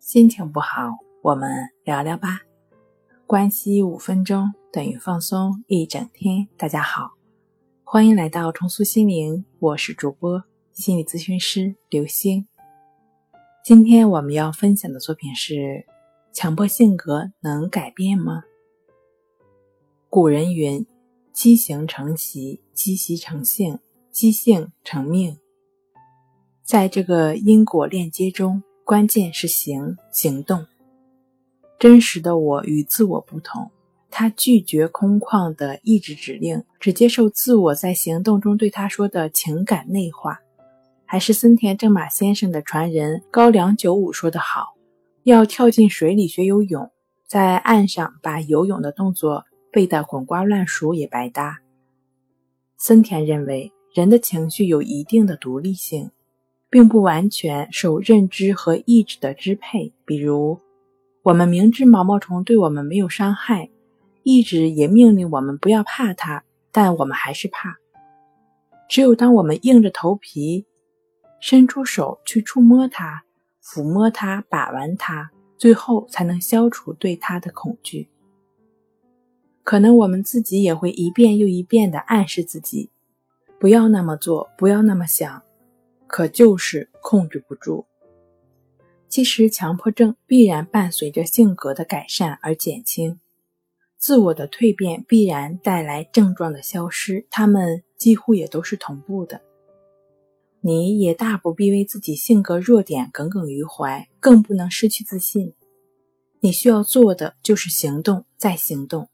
心情不好，我们聊聊吧。关系五分钟等于放松一整天。大家好，欢迎来到重塑心灵，我是主播心理咨询师刘星。今天我们要分享的作品是：强迫性格能改变吗？古人云：“积形成习，积习成性，积性成命。”在这个因果链接中。关键是行行动。真实的我与自我不同，他拒绝空旷的意志指令，只接受自我在行动中对他说的情感内化。还是森田正马先生的传人高良久武说的好：“要跳进水里学游泳，在岸上把游泳的动作背得滚瓜烂熟也白搭。”森田认为，人的情绪有一定的独立性。并不完全受认知和意志的支配。比如，我们明知毛毛虫对我们没有伤害，意志也命令我们不要怕它，但我们还是怕。只有当我们硬着头皮伸出手去触摸它、抚摸它、把玩它，最后才能消除对它的恐惧。可能我们自己也会一遍又一遍地暗示自己：不要那么做，不要那么想。可就是控制不住。其实，强迫症必然伴随着性格的改善而减轻，自我的蜕变必然带来症状的消失，他们几乎也都是同步的。你也大不必为自己性格弱点耿耿于怀，更不能失去自信。你需要做的就是行动，再行动，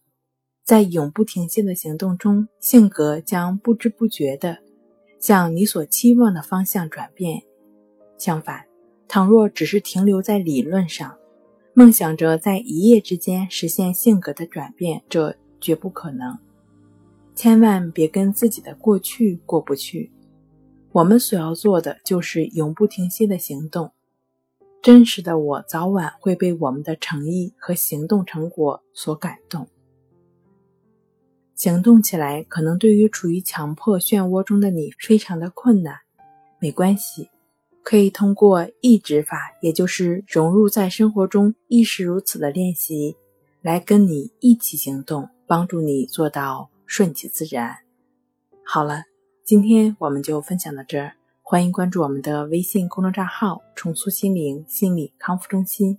在永不停歇的行动中，性格将不知不觉的。向你所期望的方向转变。相反，倘若只是停留在理论上，梦想着在一夜之间实现性格的转变，这绝不可能。千万别跟自己的过去过不去。我们所要做的就是永不停息的行动。真实的我早晚会被我们的诚意和行动成果所感动。行动起来可能对于处于强迫漩涡中的你非常的困难，没关系，可以通过意指法，也就是融入在生活中亦是如此的练习，来跟你一起行动，帮助你做到顺其自然。好了，今天我们就分享到这儿，欢迎关注我们的微信公众账号“重塑心灵心理康复中心”。